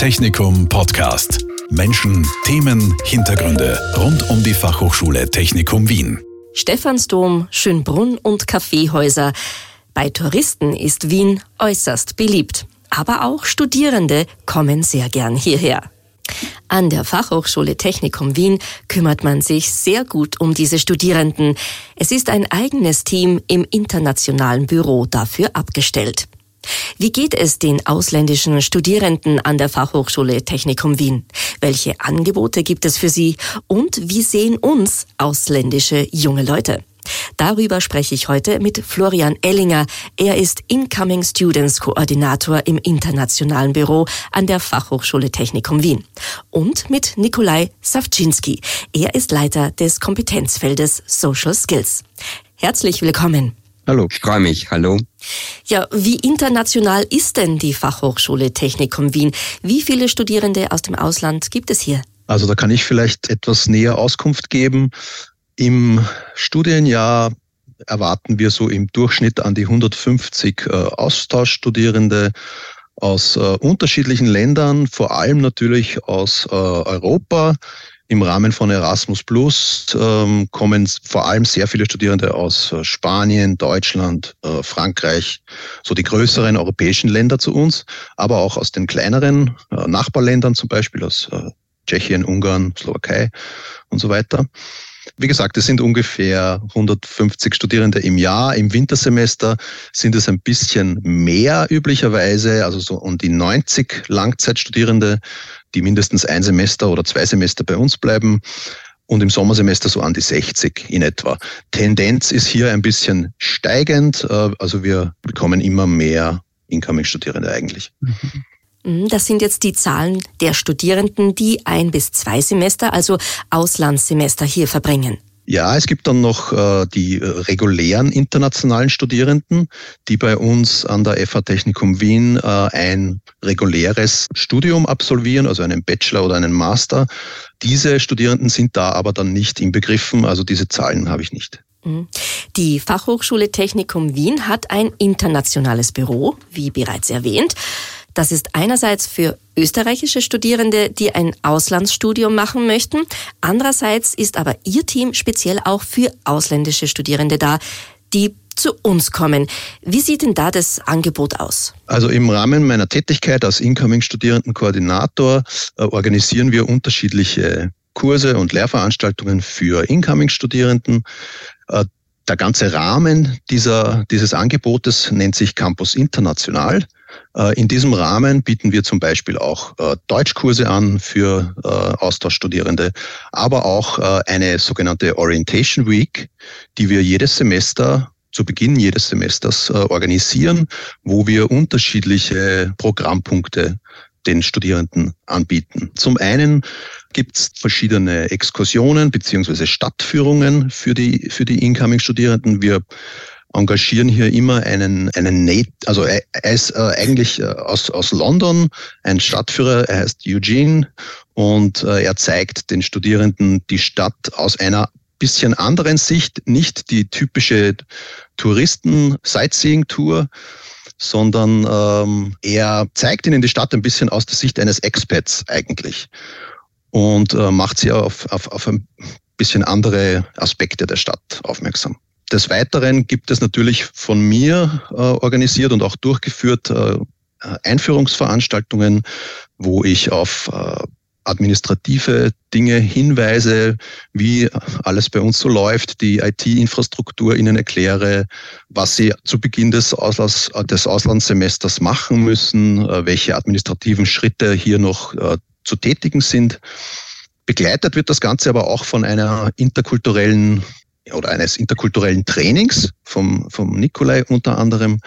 Technikum Podcast. Menschen, Themen, Hintergründe rund um die Fachhochschule Technikum Wien. Stephansdom, Schönbrunn und Kaffeehäuser. Bei Touristen ist Wien äußerst beliebt. Aber auch Studierende kommen sehr gern hierher. An der Fachhochschule Technikum Wien kümmert man sich sehr gut um diese Studierenden. Es ist ein eigenes Team im internationalen Büro dafür abgestellt. Wie geht es den ausländischen Studierenden an der Fachhochschule Technikum Wien? Welche Angebote gibt es für sie? Und wie sehen uns ausländische junge Leute? Darüber spreche ich heute mit Florian Ellinger. Er ist Incoming Students Koordinator im internationalen Büro an der Fachhochschule Technikum Wien. Und mit Nikolai Savczynski. Er ist Leiter des Kompetenzfeldes Social Skills. Herzlich willkommen. Hallo, ich freue mich. Hallo. Ja, wie international ist denn die Fachhochschule Technikum Wien? Wie viele Studierende aus dem Ausland gibt es hier? Also da kann ich vielleicht etwas näher Auskunft geben. Im Studienjahr erwarten wir so im Durchschnitt an die 150 äh, Austauschstudierende aus äh, unterschiedlichen Ländern, vor allem natürlich aus äh, Europa. Im Rahmen von Erasmus Plus ähm, kommen vor allem sehr viele Studierende aus äh, Spanien, Deutschland, äh, Frankreich, so die größeren europäischen Länder zu uns, aber auch aus den kleineren äh, Nachbarländern, zum Beispiel aus äh, Tschechien, Ungarn, Slowakei und so weiter. Wie gesagt, es sind ungefähr 150 Studierende im Jahr. Im Wintersemester sind es ein bisschen mehr üblicherweise, also so um die 90 Langzeitstudierende, die mindestens ein Semester oder zwei Semester bei uns bleiben und im Sommersemester so an die 60 in etwa. Tendenz ist hier ein bisschen steigend, äh, also wir bekommen immer mehr Incoming-Studierende eigentlich. Mhm. Mhm, das sind jetzt die Zahlen der Studierenden, die ein bis zwei Semester, also Auslandssemester hier verbringen. Ja, es gibt dann noch äh, die äh, regulären internationalen Studierenden, die bei uns an der FH Technikum Wien äh, ein reguläres Studium absolvieren, also einen Bachelor oder einen Master. Diese Studierenden sind da aber dann nicht inbegriffen, also diese Zahlen habe ich nicht. Mhm. Die Fachhochschule Technikum Wien hat ein internationales Büro, wie bereits erwähnt. Das ist einerseits für österreichische Studierende, die ein Auslandsstudium machen möchten. Andererseits ist aber Ihr Team speziell auch für ausländische Studierende da, die zu uns kommen. Wie sieht denn da das Angebot aus? Also im Rahmen meiner Tätigkeit als Incoming-Studierendenkoordinator äh, organisieren wir unterschiedliche Kurse und Lehrveranstaltungen für Incoming-Studierenden. Äh, der ganze Rahmen dieser, dieses Angebotes nennt sich Campus International. Äh, in diesem Rahmen bieten wir zum Beispiel auch äh, Deutschkurse an für äh, Austauschstudierende, aber auch eine sogenannte Orientation Week, die wir jedes Semester zu Beginn jedes Semesters organisieren, wo wir unterschiedliche Programmpunkte den Studierenden anbieten. Zum einen gibt es verschiedene Exkursionen beziehungsweise Stadtführungen für die, für die Incoming-Studierenden. Wir engagieren hier immer einen, einen Nate, also er, ist äh, eigentlich äh, aus, aus London, ein Stadtführer, er heißt Eugene und äh, er zeigt den Studierenden die Stadt aus einer bisschen anderen Sicht, nicht die typische Touristen-Sightseeing-Tour, sondern ähm, er zeigt ihnen die Stadt ein bisschen aus der Sicht eines Expats eigentlich und äh, macht sie auf, auf, auf ein bisschen andere Aspekte der Stadt aufmerksam. Des Weiteren gibt es natürlich von mir äh, organisiert und auch durchgeführt äh, Einführungsveranstaltungen, wo ich auf äh, administrative Dinge hinweise, wie alles bei uns so läuft, die IT-Infrastruktur ihnen erkläre, was sie zu Beginn des, Auslands, des Auslandssemesters machen müssen, äh, welche administrativen Schritte hier noch äh, zu tätigen sind. Begleitet wird das Ganze aber auch von einer interkulturellen oder eines interkulturellen Trainings vom, vom Nikolai unter anderem.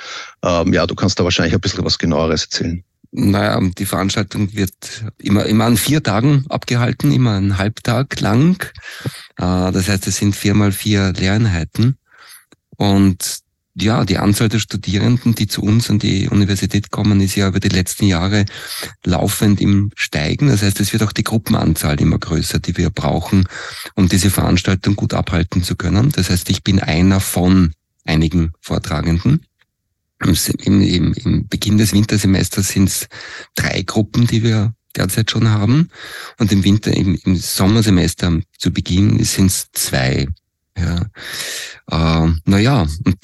Ähm, ja, du kannst da wahrscheinlich ein bisschen was genaueres erzählen. Naja, die Veranstaltung wird immer, immer an vier Tagen abgehalten, immer einen Halbtag lang. Äh, das heißt, es sind viermal vier Lehreinheiten. Und ja, die Anzahl der Studierenden, die zu uns an die Universität kommen, ist ja über die letzten Jahre laufend im Steigen. Das heißt, es wird auch die Gruppenanzahl immer größer, die wir brauchen, um diese Veranstaltung gut abhalten zu können. Das heißt, ich bin einer von einigen Vortragenden. Im, im, im Beginn des Wintersemesters sind es drei Gruppen, die wir derzeit schon haben. Und im Winter, im, im Sommersemester zu Beginn sind es zwei. Ja. Äh, naja, und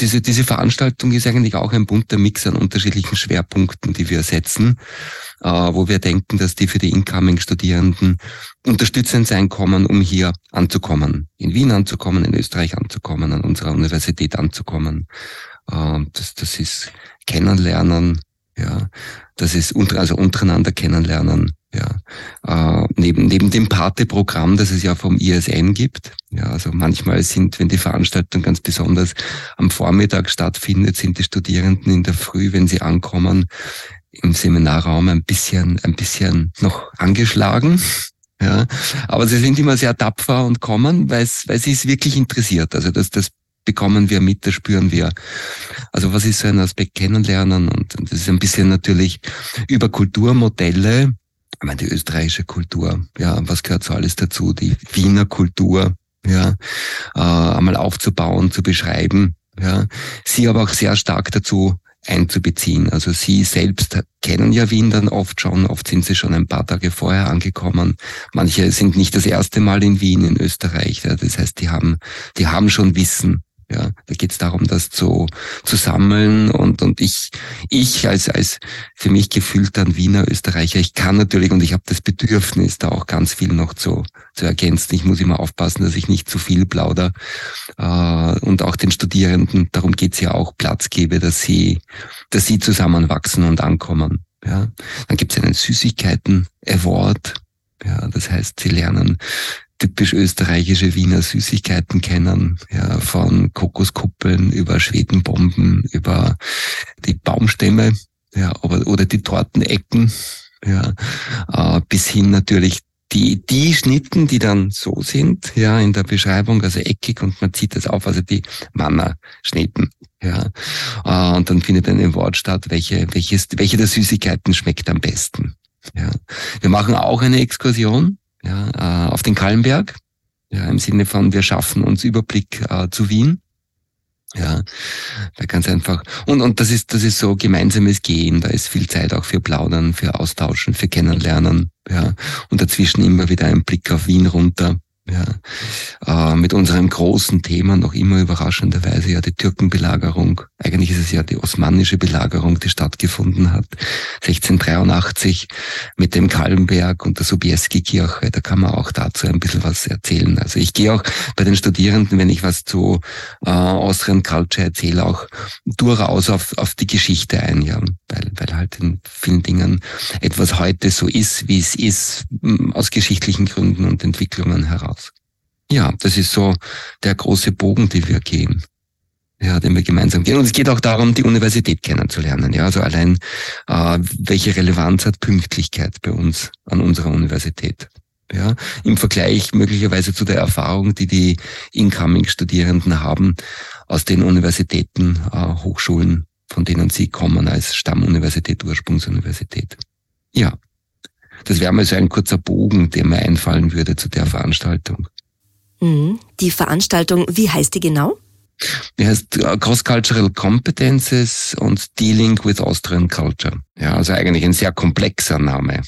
diese, diese Veranstaltung ist eigentlich auch ein bunter Mix an unterschiedlichen Schwerpunkten, die wir setzen, äh, wo wir denken, dass die für die Incoming-Studierenden unterstützend sein kommen, um hier anzukommen, in Wien anzukommen, in Österreich anzukommen, an unserer Universität anzukommen. Äh, das, das ist Kennenlernen, ja, das ist unter, also untereinander kennenlernen, ja, äh, neben, neben dem Pate-Programm, das es ja vom ISN gibt. Ja, also manchmal sind, wenn die Veranstaltung ganz besonders am Vormittag stattfindet, sind die Studierenden in der Früh, wenn sie ankommen, im Seminarraum ein bisschen, ein bisschen noch angeschlagen. Ja, aber sie sind immer sehr tapfer und kommen, weil es, weil sie es wirklich interessiert. Also das, das bekommen wir mit, das spüren wir. Also was ist so ein Aspekt kennenlernen und, und das ist ein bisschen natürlich über Kulturmodelle, ich meine, die österreichische Kultur, ja, was gehört so alles dazu? Die Wiener Kultur, ja, äh, einmal aufzubauen, zu beschreiben, ja, sie aber auch sehr stark dazu einzubeziehen. Also sie selbst kennen ja Wien dann oft schon, oft sind sie schon ein paar Tage vorher angekommen. Manche sind nicht das erste Mal in Wien, in Österreich. Ja. Das heißt, die haben, die haben schon Wissen ja, da geht es darum, das zu, zu sammeln und, und ich, ich als, als für mich gefühlter Wiener Österreicher, ich kann natürlich und ich habe das Bedürfnis, da auch ganz viel noch zu, zu ergänzen. Ich muss immer aufpassen, dass ich nicht zu viel plauder äh, und auch den Studierenden, darum geht's ja auch, Platz gebe, dass sie, dass sie zusammenwachsen und ankommen. Ja, dann gibt's einen Süßigkeiten-Award. Ja, das heißt, sie lernen typisch österreichische Wiener Süßigkeiten kennen, ja, von Kokoskuppeln über Schwedenbomben, über die Baumstämme, ja, oder, oder die Tortenecken, ja, äh, bis hin natürlich die, die Schnitten, die dann so sind, ja, in der Beschreibung, also eckig und man zieht das auf, also die Manna-Schnitten, ja. Äh, und dann findet ein Wort statt, welche, welches, welche der Süßigkeiten schmeckt am besten. Ja. Wir machen auch eine Exkursion, ja, äh, auf den Kallenberg, ja, im Sinne von wir schaffen uns Überblick äh, zu Wien. Ja, da ganz einfach. Und, und das ist, das ist so gemeinsames Gehen. Da ist viel Zeit auch für Plaudern, für Austauschen, für Kennenlernen. Ja, und dazwischen immer wieder ein Blick auf Wien runter. Ja, äh, mit unserem großen Thema noch immer überraschenderweise ja die Türkenbelagerung. Eigentlich ist es ja die osmanische Belagerung, die stattgefunden hat. 1683 mit dem Kallenberg und der Sobieski-Kirche. Da kann man auch dazu ein bisschen was erzählen. Also ich gehe auch bei den Studierenden, wenn ich was zu äh, Austrian Culture erzähle, auch durchaus auf, auf die Geschichte ein, ja. Weil, weil halt in vielen Dingen etwas heute so ist, wie es ist, aus geschichtlichen Gründen und Entwicklungen heraus aus. Ja, das ist so der große Bogen, den wir gehen. Ja, den wir gemeinsam gehen. Und es geht auch darum, die Universität kennenzulernen. Ja, also allein, äh, welche Relevanz hat Pünktlichkeit bei uns an unserer Universität? Ja, im Vergleich möglicherweise zu der Erfahrung, die die Incoming-Studierenden haben aus den Universitäten, äh, Hochschulen, von denen sie kommen als Stammuniversität, Ursprungsuniversität. Ja, das wäre mal so ein kurzer Bogen, der mir einfallen würde zu der Veranstaltung. Mhm. Die Veranstaltung, wie heißt die genau? Die heißt äh, Cross-Cultural Competences und Dealing with Austrian Culture. Ja, also eigentlich ein sehr komplexer Name.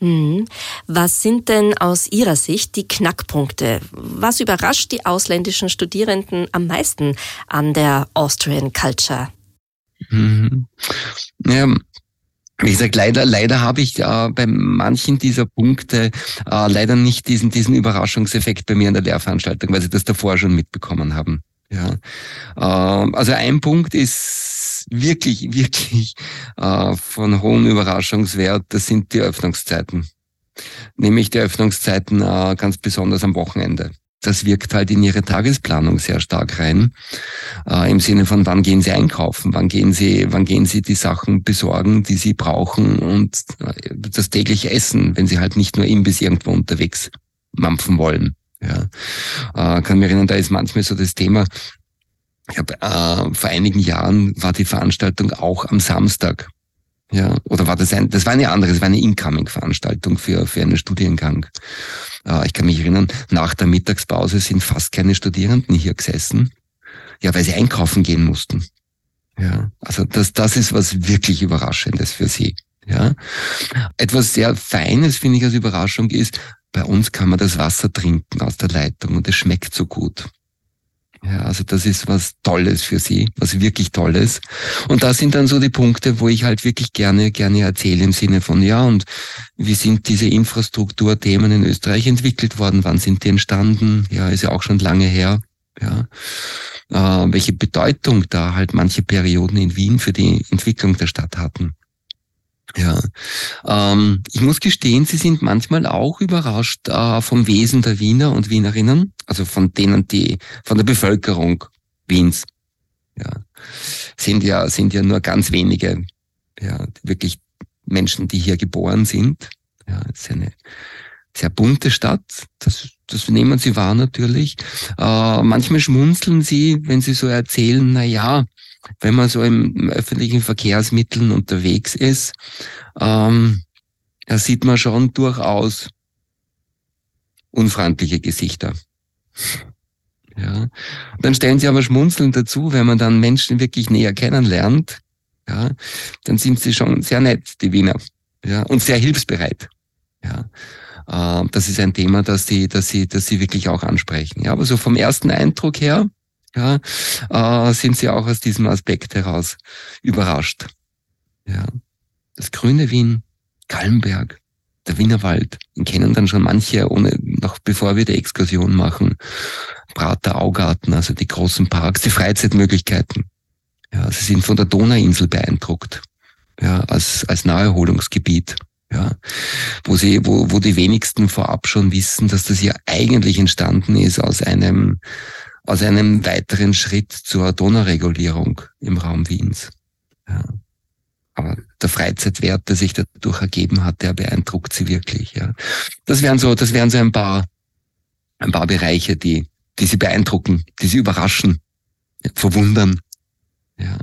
Mhm. Was sind denn aus Ihrer Sicht die Knackpunkte? Was überrascht die ausländischen Studierenden am meisten an der Austrian Culture? Mhm. Ja, wie gesagt, leider, leider habe ich äh, bei manchen dieser Punkte äh, leider nicht diesen, diesen Überraschungseffekt bei mir in der Lehrveranstaltung, weil sie das davor schon mitbekommen haben. Ja, äh, also ein Punkt ist wirklich, wirklich äh, von hohem Überraschungswert. Das sind die Öffnungszeiten, nämlich die Öffnungszeiten äh, ganz besonders am Wochenende das wirkt halt in ihre Tagesplanung sehr stark rein. Äh, Im Sinne von, wann gehen sie einkaufen, wann gehen sie, wann gehen sie die Sachen besorgen, die sie brauchen und äh, das tägliche Essen, wenn sie halt nicht nur Imbiss irgendwo unterwegs mampfen wollen. Ja. Äh, kann mir erinnern, da ist manchmal so das Thema, ich hab, äh, vor einigen Jahren war die Veranstaltung auch am Samstag. Ja, oder war das ein, das war eine andere, das war eine Incoming-Veranstaltung für, für einen Studiengang. Äh, ich kann mich erinnern, nach der Mittagspause sind fast keine Studierenden hier gesessen. Ja, weil sie einkaufen gehen mussten. Ja, also das, das ist was wirklich Überraschendes für sie. Ja, Etwas sehr Feines, finde ich als Überraschung, ist, bei uns kann man das Wasser trinken aus der Leitung und es schmeckt so gut. Ja, also das ist was Tolles für sie, was wirklich Tolles. Und das sind dann so die Punkte, wo ich halt wirklich gerne, gerne erzähle im Sinne von, ja, und wie sind diese Infrastrukturthemen in Österreich entwickelt worden? Wann sind die entstanden? Ja, ist ja auch schon lange her. Ja, äh, welche Bedeutung da halt manche Perioden in Wien für die Entwicklung der Stadt hatten. Ja, ähm, ich muss gestehen, sie sind manchmal auch überrascht äh, vom Wesen der Wiener und Wienerinnen, also von denen, die von der Bevölkerung Wiens. Ja, sind ja sind ja nur ganz wenige, ja, wirklich Menschen, die hier geboren sind. Ja, es ist eine sehr bunte Stadt. Das, das nehmen sie wahr natürlich. Äh, manchmal schmunzeln sie, wenn sie so erzählen, na ja, wenn man so im öffentlichen Verkehrsmitteln unterwegs ist, ähm, da sieht man schon durchaus unfreundliche Gesichter. Ja. dann stellen sie aber schmunzelnd dazu, wenn man dann Menschen wirklich näher kennenlernt, ja, dann sind sie schon sehr nett, die Wiener, ja, und sehr hilfsbereit. Ja. Äh, das ist ein Thema, das sie, das sie, das sie wirklich auch ansprechen. Ja, aber so vom ersten Eindruck her, ja, äh, sind sie auch aus diesem Aspekt heraus überrascht. Ja. Das grüne Wien, Kalmberg, der Wienerwald, den kennen dann schon manche, ohne noch bevor wir die Exkursion machen. Prater Augarten, also die großen Parks, die Freizeitmöglichkeiten. Ja, sie sind von der Donauinsel beeindruckt, ja, als, als Naherholungsgebiet. Ja, wo sie, wo, wo die wenigsten vorab schon wissen, dass das ja eigentlich entstanden ist aus einem aus einem weiteren Schritt zur Donauregulierung im Raum Wiens. Ja. Aber der Freizeitwert, der sich dadurch ergeben hat, der beeindruckt sie wirklich. Ja. Das wären so, das wären so ein paar, ein paar Bereiche, die, die sie beeindrucken, die sie überraschen, verwundern. Ja.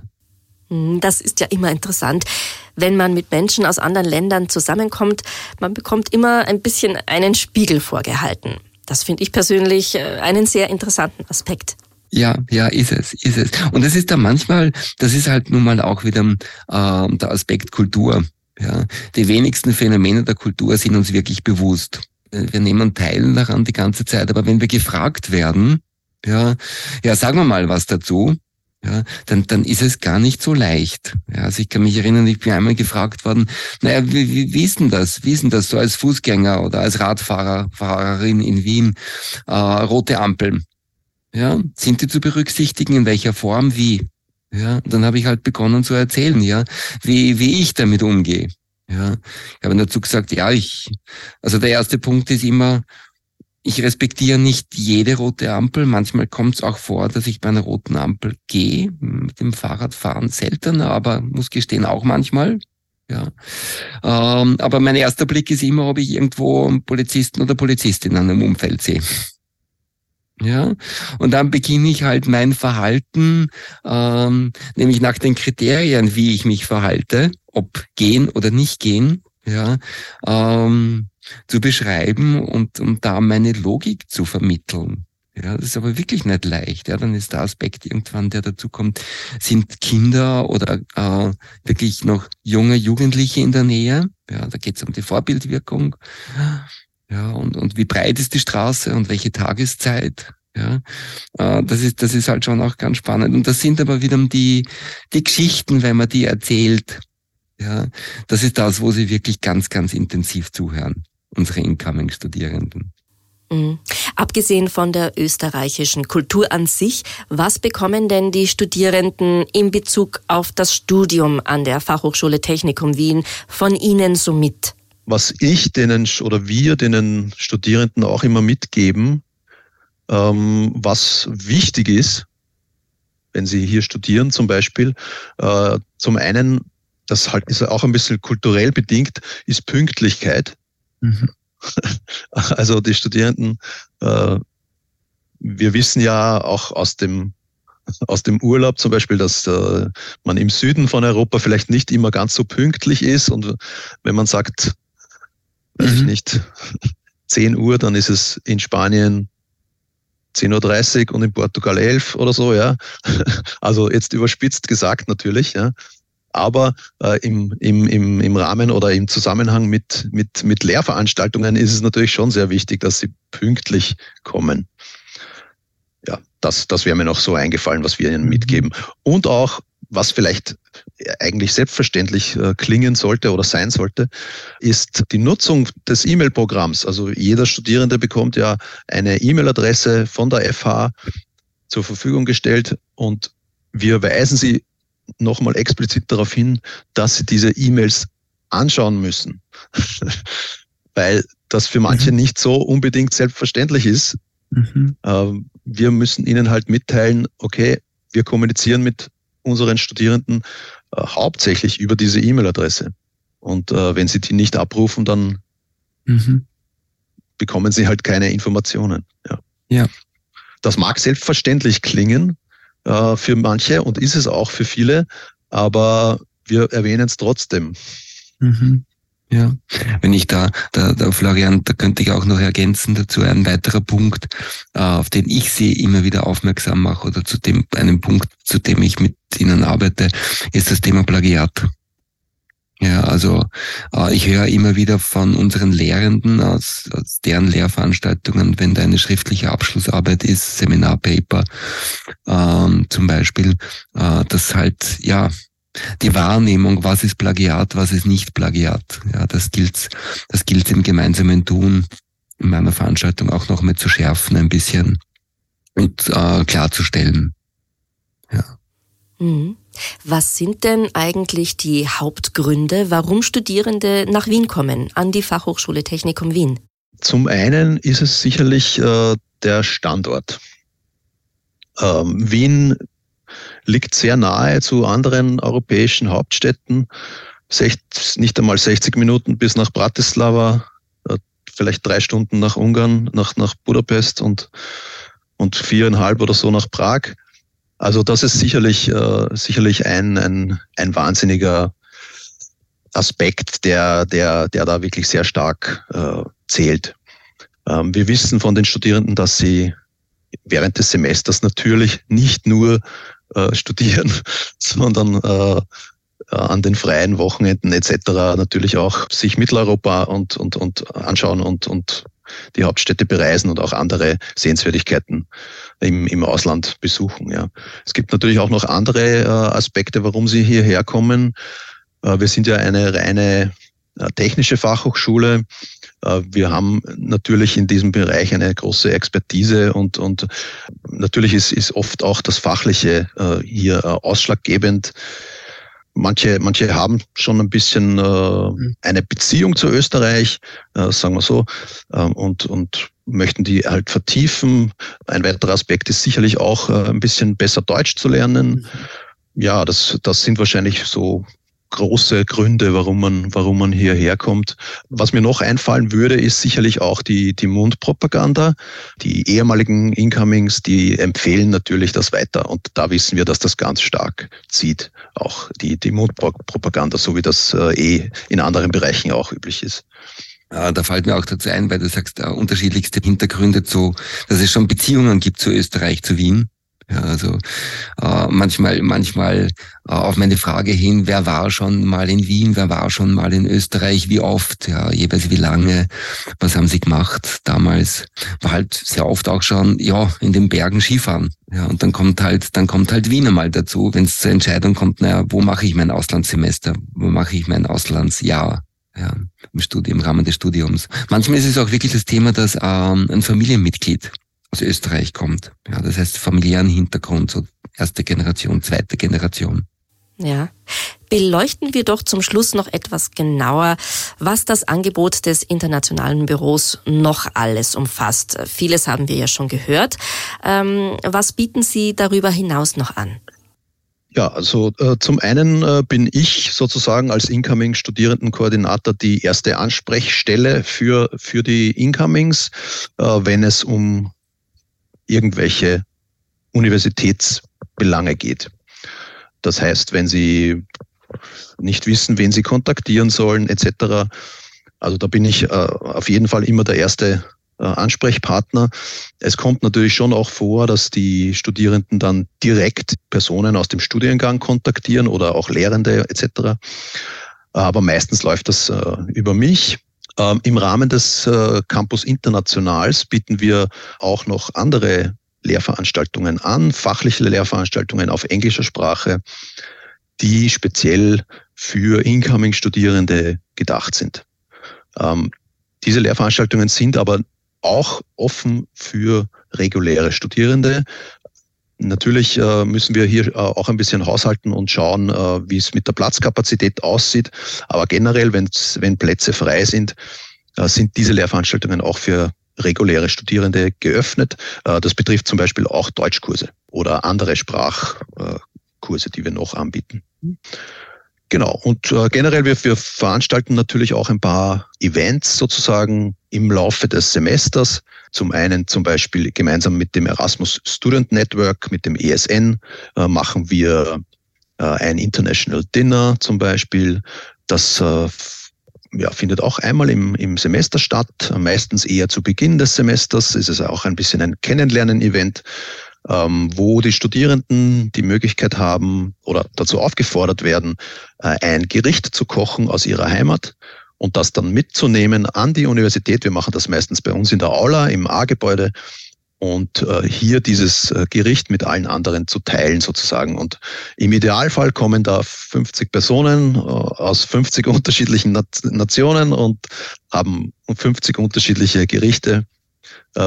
Hm, das ist ja immer interessant, wenn man mit Menschen aus anderen Ländern zusammenkommt. Man bekommt immer ein bisschen einen Spiegel vorgehalten. Das finde ich persönlich äh, einen sehr interessanten Aspekt. Ja, ja, ist es, ist es. Und das ist da manchmal, das ist halt nun mal auch wieder äh, der Aspekt Kultur. Ja, die wenigsten Phänomene der Kultur sind uns wirklich bewusst. Wir nehmen teil daran die ganze Zeit, aber wenn wir gefragt werden, ja, ja, sagen wir mal was dazu, ja, dann, dann ist es gar nicht so leicht. Ja, also ich kann mich erinnern, ich bin einmal gefragt worden, naja, wie, wie, wie ist denn das? Wie ist denn das so als Fußgänger oder als Radfahrer, Fahrerin in Wien? Äh, rote Ampeln. Ja, sind die zu berücksichtigen? In welcher Form? Wie? Ja, dann habe ich halt begonnen zu erzählen, ja, wie, wie ich damit umgehe. Ja, ich habe dazu gesagt, ja, ich, also der erste Punkt ist immer, ich respektiere nicht jede rote Ampel. Manchmal kommt es auch vor, dass ich bei einer roten Ampel gehe. Mit dem Fahrradfahren seltener, aber muss gestehen auch manchmal. Ja. Ähm, aber mein erster Blick ist immer, ob ich irgendwo einen Polizisten oder Polizistin an einem Umfeld sehe. Ja, und dann beginne ich halt mein Verhalten, ähm, nämlich nach den Kriterien, wie ich mich verhalte, ob gehen oder nicht gehen, ja, ähm, zu beschreiben und, und da meine Logik zu vermitteln. Ja, das ist aber wirklich nicht leicht. Ja, dann ist der Aspekt irgendwann, der dazu kommt, sind Kinder oder äh, wirklich noch junge Jugendliche in der Nähe. Ja, da geht es um die Vorbildwirkung. Ja, und, und wie breit ist die Straße und welche Tageszeit? Ja, äh, das ist, das ist halt schon auch ganz spannend. Und das sind aber wieder die, die Geschichten, wenn man die erzählt. Ja, das ist das, wo sie wirklich ganz, ganz intensiv zuhören unsere Incoming-Studierenden. Mhm. Abgesehen von der österreichischen Kultur an sich, was bekommen denn die Studierenden in Bezug auf das Studium an der Fachhochschule Technikum Wien von Ihnen so mit? Was ich denen oder wir den Studierenden auch immer mitgeben, ähm, was wichtig ist, wenn sie hier studieren zum Beispiel, äh, zum einen, das halt ist auch ein bisschen kulturell bedingt, ist Pünktlichkeit. Mhm. Also die Studierenden, äh, wir wissen ja auch aus dem aus dem Urlaub zum Beispiel, dass äh, man im Süden von Europa vielleicht nicht immer ganz so pünktlich ist und wenn man sagt, mhm. nicht 10 Uhr, dann ist es in Spanien 10.30 Uhr und in Portugal 11 oder so, ja. Also jetzt überspitzt gesagt natürlich, ja. Aber äh, im, im, im, im Rahmen oder im Zusammenhang mit, mit, mit Lehrveranstaltungen ist es natürlich schon sehr wichtig, dass sie pünktlich kommen. Ja, das, das wäre mir noch so eingefallen, was wir ihnen mhm. mitgeben. Und auch, was vielleicht eigentlich selbstverständlich äh, klingen sollte oder sein sollte, ist die Nutzung des E-Mail-Programms. Also jeder Studierende bekommt ja eine E-Mail-Adresse von der FH zur Verfügung gestellt und wir weisen sie nochmal explizit darauf hin, dass sie diese E-Mails anschauen müssen. Weil das für manche mhm. nicht so unbedingt selbstverständlich ist. Mhm. Ähm, wir müssen ihnen halt mitteilen, okay, wir kommunizieren mit unseren Studierenden äh, hauptsächlich über diese E-Mail-Adresse. Und äh, wenn sie die nicht abrufen, dann mhm. bekommen sie halt keine Informationen. Ja. ja. Das mag selbstverständlich klingen äh, für manche und ist es auch für viele, aber wir erwähnen es trotzdem. Mhm. Ja, wenn ich da, da, da, Florian, da könnte ich auch noch ergänzen dazu ein weiterer Punkt, äh, auf den ich sie immer wieder aufmerksam mache oder zu dem, einem Punkt, zu dem ich mit Ihnen arbeite, ist das Thema Plagiat. Ja, also äh, ich höre immer wieder von unseren Lehrenden aus, aus deren Lehrveranstaltungen, wenn da eine schriftliche Abschlussarbeit ist, Seminarpaper ähm, zum Beispiel, äh, dass halt ja die Wahrnehmung, was ist Plagiat, was ist nicht Plagiat. Ja, das gilt, das gilt im gemeinsamen Tun in meiner Veranstaltung auch noch mal zu schärfen ein bisschen und äh, klarzustellen. Ja. Mhm. Was sind denn eigentlich die Hauptgründe, warum Studierende nach Wien kommen, an die Fachhochschule Technikum Wien? Zum einen ist es sicherlich äh, der Standort. Ähm, Wien liegt sehr nahe zu anderen europäischen Hauptstädten. nicht einmal 60 Minuten bis nach Bratislava, äh, vielleicht drei Stunden nach Ungarn, nach, nach Budapest und, und viereinhalb oder so nach Prag. Also das ist sicherlich, äh, sicherlich ein, ein, ein wahnsinniger Aspekt, der, der, der da wirklich sehr stark äh, zählt. Ähm, wir wissen von den Studierenden, dass sie während des Semesters natürlich nicht nur äh, studieren, sondern äh, an den freien Wochenenden etc. natürlich auch sich Mitteleuropa und, und, und anschauen und, und die Hauptstädte bereisen und auch andere Sehenswürdigkeiten im, im Ausland besuchen. Ja. Es gibt natürlich auch noch andere äh, Aspekte, warum sie hierher kommen. Äh, wir sind ja eine reine äh, technische Fachhochschule. Äh, wir haben natürlich in diesem Bereich eine große Expertise und, und natürlich ist, ist oft auch das Fachliche äh, hier ausschlaggebend. Manche, manche haben schon ein bisschen mhm. eine Beziehung zu Österreich, sagen wir so, ähm, und, und möchten die halt vertiefen. Ein weiterer Aspekt ist sicherlich auch ein bisschen besser Deutsch zu lernen. Mhm. Ja, das, das sind wahrscheinlich so große Gründe, warum man, warum man hierher kommt. Was mir noch einfallen würde, ist sicherlich auch die, die Mundpropaganda. Die ehemaligen Incomings, die empfehlen natürlich das weiter. Und da wissen wir, dass das ganz stark zieht. Auch die, die Mundpropaganda, so wie das äh, eh in anderen Bereichen auch üblich ist. Da fällt mir auch dazu ein, weil du sagst, äh, unterschiedlichste Hintergründe zu, dass es schon Beziehungen gibt zu Österreich, zu Wien. Ja, also äh, manchmal, manchmal äh, auf meine Frage hin, wer war schon mal in Wien, wer war schon mal in Österreich, wie oft, ja, jeweils wie lange, was haben sie gemacht damals, war halt sehr oft auch schon, ja, in den Bergen Skifahren. Ja, und dann kommt halt, dann kommt halt Wien einmal dazu, wenn es zur Entscheidung kommt, naja, wo mache ich mein Auslandssemester, wo mache ich mein Auslandsjahr? Ja, im Studium, im Rahmen des Studiums. Manchmal ist es auch wirklich das Thema, dass ähm, ein Familienmitglied aus Österreich kommt. Ja, das heißt familiären Hintergrund, so erste Generation, zweite Generation. Ja. Beleuchten wir doch zum Schluss noch etwas genauer, was das Angebot des internationalen Büros noch alles umfasst. Vieles haben wir ja schon gehört. Ähm, was bieten Sie darüber hinaus noch an? Ja, also äh, zum einen äh, bin ich sozusagen als Incoming-Studierendenkoordinator die erste Ansprechstelle für, für die Incomings, äh, wenn es um irgendwelche Universitätsbelange geht. Das heißt, wenn Sie nicht wissen, wen Sie kontaktieren sollen, etc. Also da bin ich äh, auf jeden Fall immer der erste äh, Ansprechpartner. Es kommt natürlich schon auch vor, dass die Studierenden dann direkt Personen aus dem Studiengang kontaktieren oder auch Lehrende etc. Aber meistens läuft das äh, über mich. Ähm, Im Rahmen des äh, Campus Internationals bieten wir auch noch andere Lehrveranstaltungen an, fachliche Lehrveranstaltungen auf englischer Sprache, die speziell für Incoming-Studierende gedacht sind. Ähm, diese Lehrveranstaltungen sind aber auch offen für reguläre Studierende. Natürlich äh, müssen wir hier äh, auch ein bisschen haushalten und schauen, äh, wie es mit der Platzkapazität aussieht. Aber generell, wenn Plätze frei sind, sind diese Lehrveranstaltungen auch für reguläre Studierende geöffnet. Das betrifft zum Beispiel auch Deutschkurse oder andere Sprachkurse, die wir noch anbieten. Genau. Und äh, generell, wir, wir veranstalten natürlich auch ein paar Events sozusagen im Laufe des Semesters. Zum einen zum Beispiel gemeinsam mit dem Erasmus Student Network, mit dem ESN, äh, machen wir äh, ein International Dinner zum Beispiel. Das äh, ja, findet auch einmal im, im Semester statt, meistens eher zu Beginn des Semesters. Es ist auch ein bisschen ein Kennenlernen-Event wo die Studierenden die Möglichkeit haben oder dazu aufgefordert werden, äh, ein Gericht zu kochen aus ihrer Heimat und das dann mitzunehmen an die Universität. Wir machen das meistens bei uns in der Aula im A-Gebäude und äh, hier dieses äh, Gericht mit allen anderen zu teilen sozusagen. Und im Idealfall kommen da 50 Personen aus 50 unterschiedlichen Nationen und haben 50 unterschiedliche Gerichte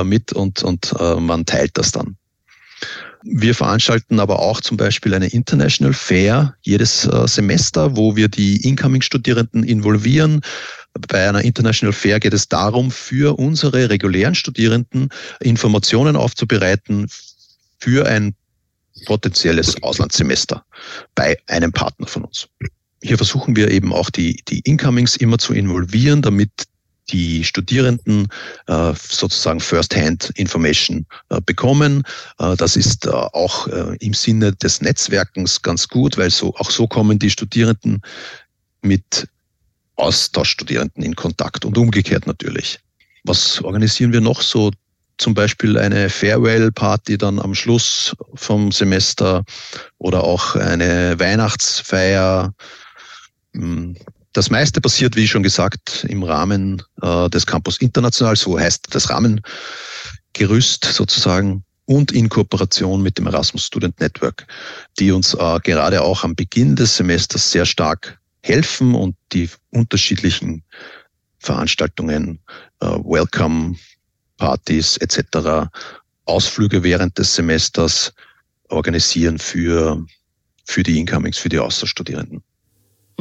mit und, und man teilt das dann. Wir veranstalten aber auch zum Beispiel eine International Fair jedes äh, Semester, wo wir die Incoming-Studierenden involvieren. Bei einer International Fair geht es darum, für unsere regulären Studierenden Informationen aufzubereiten für ein potenzielles Auslandssemester bei einem Partner von uns. Hier versuchen wir eben auch die, die Incomings immer zu involvieren, damit die Studierenden äh, sozusagen First-Hand-Information äh, bekommen. Äh, das ist auch im Sinne des Netzwerkens ganz gut, weil so auch so kommen die Studierenden mit Austauschstudierenden in Kontakt und umgekehrt natürlich. Was organisieren wir noch so? Zum Beispiel eine Farewell-Party dann am Schluss vom Semester oder auch eine Weihnachtsfeier. Das meiste passiert, wie schon gesagt, im Rahmen äh, des Campus International, so heißt das Rahmengerüst sozusagen und in Kooperation mit dem Erasmus Student Network, die uns äh, gerade auch am Beginn des Semesters sehr stark helfen und die unterschiedlichen Veranstaltungen, äh, Welcome Partys etc., Ausflüge während des Semesters organisieren für, für die Incomings, für die Austauschstudierenden.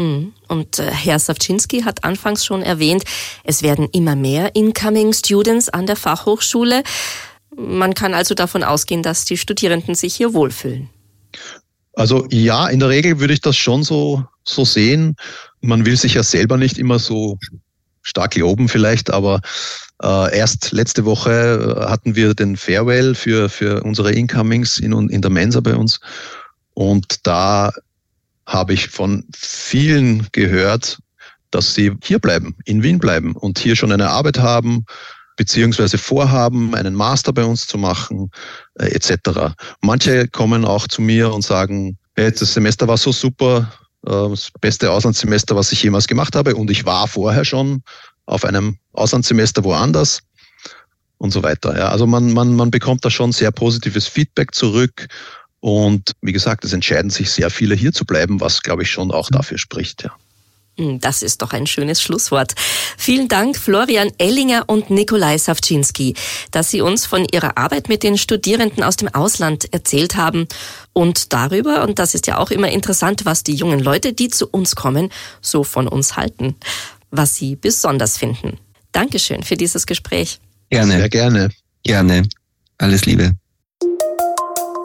Mhm. Und äh, Herr Savczynski hat anfangs schon erwähnt, es werden immer mehr Incoming Students an der Fachhochschule. Man kann also davon ausgehen, dass die Studierenden sich hier wohlfühlen. Also ja, in der Regel würde ich das schon so, so sehen. Man will sich ja selber nicht immer so stark loben vielleicht, aber äh, erst letzte Woche äh, hatten wir den Farewell für, für unsere Incomings in, in der Mensa bei uns. Und da habe ich von vielen gehört, dass sie hier bleiben, in Wien bleiben und hier schon eine Arbeit haben, beziehungsweise vorhaben, einen Master bei uns zu machen, äh, etc. Manche kommen auch zu mir und sagen, hey, das Semester war so super, äh, das beste Auslandssemester, was ich jemals gemacht habe und ich war vorher schon auf einem Auslandssemester woanders und so weiter. Ja, also man, man, man bekommt da schon sehr positives Feedback zurück und wie gesagt, es entscheiden sich sehr viele hier zu bleiben, was glaube ich schon auch dafür spricht, ja. Hm, das ist doch ein schönes Schlusswort. Vielen Dank, Florian Ellinger und Nikolai Savczynski, dass Sie uns von Ihrer Arbeit mit den Studierenden aus dem Ausland erzählt haben und darüber, und das ist ja auch immer interessant, was die jungen Leute, die zu uns kommen, so von uns halten, was sie besonders finden. Dankeschön für dieses Gespräch. Gerne. Sehr gerne. Gerne. Alles Liebe.